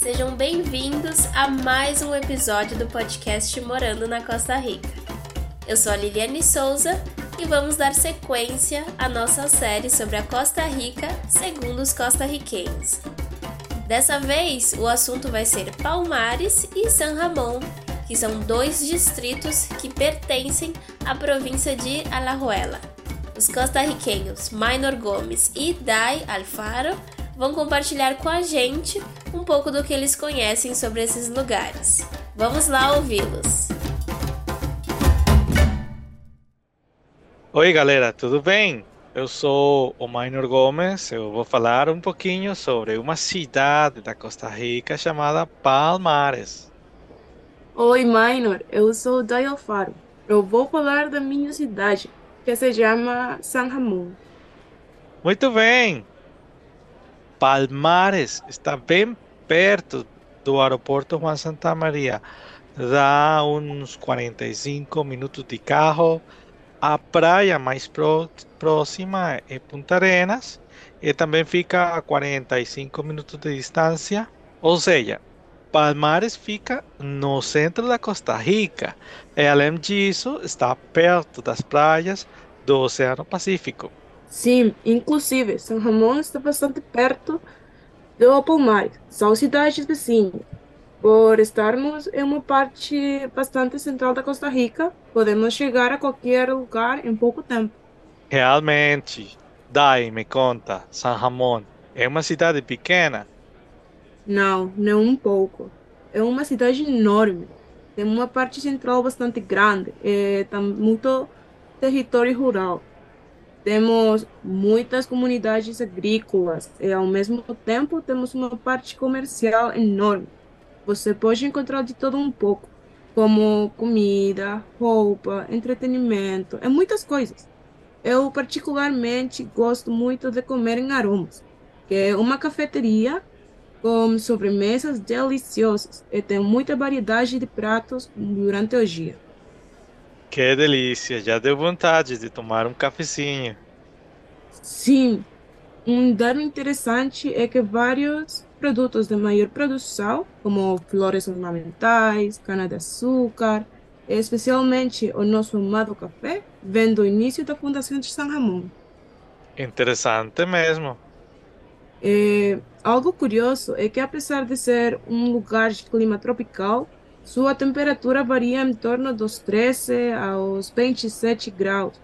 Sejam bem-vindos a mais um episódio do podcast Morando na Costa Rica. Eu sou a Liliane Souza e vamos dar sequência à nossa série sobre a Costa Rica segundo os costarriquenhos. Dessa vez, o assunto vai ser Palmares e San Ramon, que são dois distritos que pertencem à província de Alajuela. Os costarriquenhos Minor Gomes e Dai Alfaro vão compartilhar com a gente um pouco do que eles conhecem sobre esses lugares. Vamos lá ouvi-los. Oi, galera, tudo bem? Eu sou o Minor Gomes. Eu vou falar um pouquinho sobre uma cidade da Costa Rica chamada Palmares. Oi, Minor. Eu sou o Dai Alfaro. Eu vou falar da minha cidade, que se chama San Ramon. Muito bem. Palmares está bem perto do aeroporto Juan Santa Maria. Dá uns 45 minutos de carro. A praia mais pró próxima é Punta Arenas e também fica a 45 minutos de distância. Ou seja, Palmares fica no centro da Costa Rica e, além disso, está perto das praias do Oceano Pacífico. Sim, inclusive, São Ramon está bastante perto do Palmares. São cidades vizinhas. Por estarmos em uma parte bastante central da Costa Rica, podemos chegar a qualquer lugar em pouco tempo. Realmente. Dai, me conta, San Ramon é uma cidade pequena? Não, não um pouco. É uma cidade enorme. Tem uma parte central bastante grande e tem muito território rural. Temos muitas comunidades agrícolas e, ao mesmo tempo, temos uma parte comercial enorme. Você pode encontrar de todo um pouco, como comida, roupa, entretenimento, e muitas coisas. Eu, particularmente, gosto muito de comer em Aromas, que é uma cafeteria com sobremesas deliciosas e tem muita variedade de pratos durante o dia. Que delícia, já deu vontade de tomar um cafezinho. Sim, um dado interessante é que vários produtos de maior produção, como flores ornamentais, cana-de-açúcar, especialmente o nosso amado café, vem do início da fundação de San Ramon. Interessante mesmo. É, algo curioso é que, apesar de ser um lugar de clima tropical, sua temperatura varia em torno dos 13 aos 27 graus.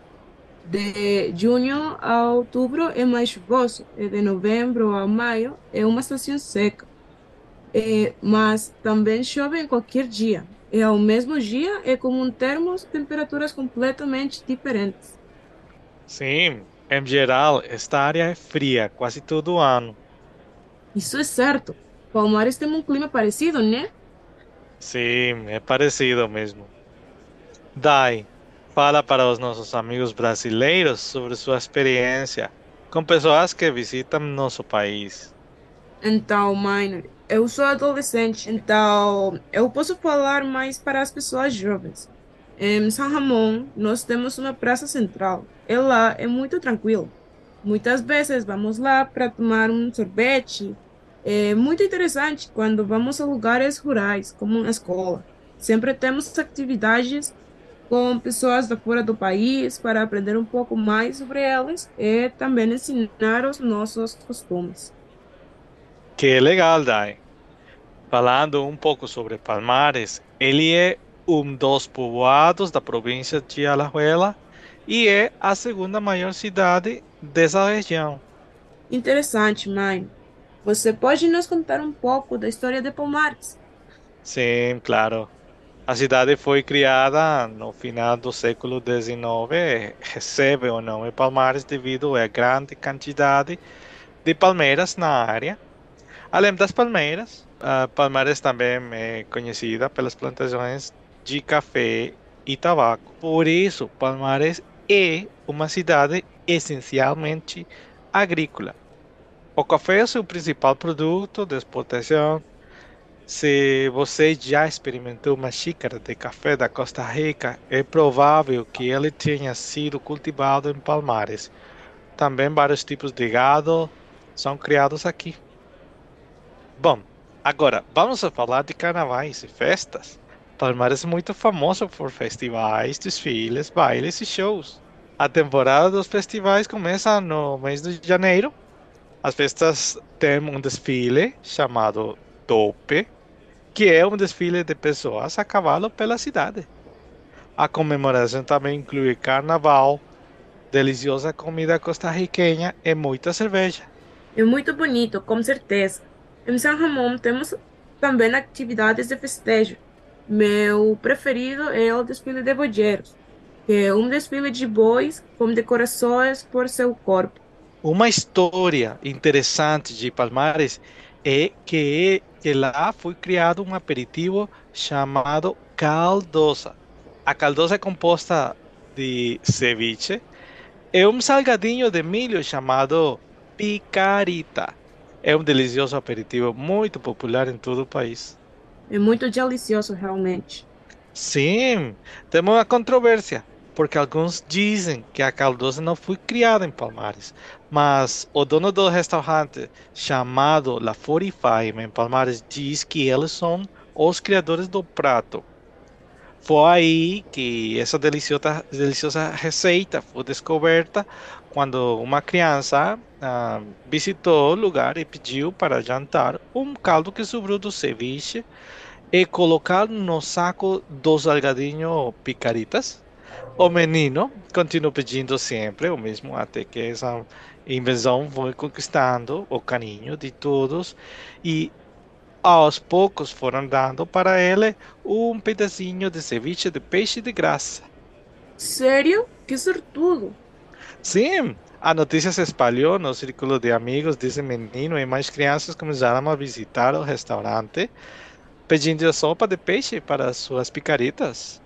De junho a outubro é mais chuvoso, e de novembro a maio é uma estação seca. É, mas também chove em qualquer dia, e ao mesmo dia é comum termos temperaturas completamente diferentes. Sim, em geral, esta área é fria quase todo ano. Isso é certo. Palmares tem um clima parecido, né? Sim, é parecido mesmo. Dai, fala para os nossos amigos brasileiros sobre sua experiência com pessoas que visitam nosso país. Então, Minor, eu sou adolescente, então eu posso falar mais para as pessoas jovens. Em San Ramon, nós temos uma praça central. E lá é muito tranquilo. Muitas vezes vamos lá para tomar um sorvete. É muito interessante quando vamos a lugares rurais, como uma escola. Sempre temos atividades com pessoas da fora do país para aprender um pouco mais sobre elas e também ensinar os nossos costumes. Que legal, Dai. Falando um pouco sobre Palmares, ele é um dos povoados da província de Alajuela e é a segunda maior cidade dessa região. Interessante, mãe. Você pode nos contar um pouco da história de Palmares? Sim, claro. A cidade foi criada no final do século XIX, recebe o nome Palmares devido à grande quantidade de palmeiras na área. Além das palmeiras, Palmares também é conhecida pelas plantações de café e tabaco. Por isso, Palmares é uma cidade essencialmente agrícola. O café é seu principal produto de exportação. Se você já experimentou uma xícara de café da Costa Rica, é provável que ele tenha sido cultivado em Palmares. Também vários tipos de gado são criados aqui. Bom, Agora, vamos falar de carnavais e festas. Palmares é muito famoso por festivais, desfiles, bailes e shows. A temporada dos festivais começa no mês de janeiro. As festas têm um desfile chamado Tope, que é um desfile de pessoas a cavalo pela cidade. A comemoração também inclui carnaval, deliciosa comida costarriquenha e muita cerveja. É muito bonito, com certeza. Em São Ramon temos também atividades de festejo. Meu preferido é o desfile de boieiros, que é um desfile de bois com decorações por seu corpo. Uma história interessante de Palmares é que, que lá foi criado um aperitivo chamado caldosa. A caldosa é composta de ceviche e um salgadinho de milho chamado picarita. É um delicioso aperitivo muito popular em todo o país. É muito delicioso, realmente. Sim, temos uma controvérsia, porque alguns dizem que a caldosa não foi criada em Palmares, mas o dono do restaurante chamado La 45 em Palmares diz que eles são os criadores do prato. Foi aí que essa deliciosa, deliciosa receita foi descoberta quando uma criança ah, visitou o lugar e pediu para jantar um caldo que sobrou do ceviche e colocar no saco dos salgadinhos picaritas. O menino continuou pedindo sempre o mesmo até que essa invenção foi conquistando o carinho de todos e aos poucos foram dando para ele um pedacinho de ceviche de peixe de graça. Sério? Que sortudo! Sim, a notícia se espalhou no círculo de amigos desse menino e mais crianças começaram a visitar o restaurante pedindo sopa de peixe para suas picaritas.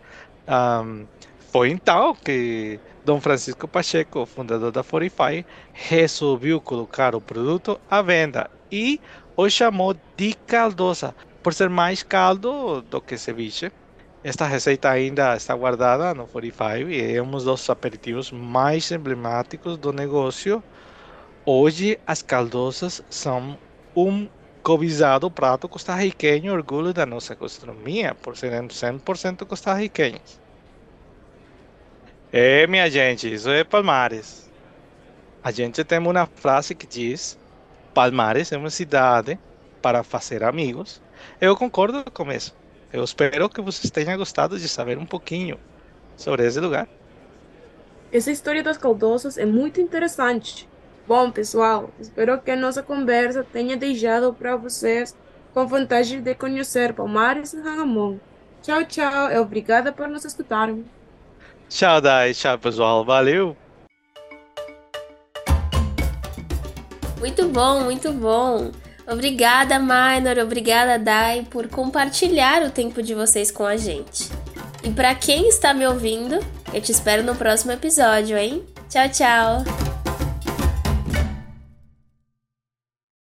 Um, foi então que Dom Francisco Pacheco, fundador da Forify, resolveu colocar o produto à venda e o chamou de caldosa, por ser mais caldo do que ceviche. Esta receita ainda está guardada no Forify e é um dos aperitivos mais emblemáticos do negócio. Hoje, as caldosas são um cobiçado prato costarriquenho, orgulho da nossa gastronomia, por serem 100% costarriquenhos. É, minha gente, isso é Palmares. A gente tem uma frase que diz: Palmares é uma cidade para fazer amigos. Eu concordo com isso. Eu espero que vocês tenham gostado de saber um pouquinho sobre esse lugar. Essa história das caldosas é muito interessante. Bom, pessoal, espero que a nossa conversa tenha deixado para vocês com vontade de conhecer Palmares e Ramon. Tchau, tchau e obrigada por nos escutarem. Tchau, Dai. Tchau, pessoal. Valeu. Muito bom, muito bom. Obrigada, Minor, obrigada, Dai, por compartilhar o tempo de vocês com a gente. E para quem está me ouvindo, eu te espero no próximo episódio, hein? Tchau, tchau!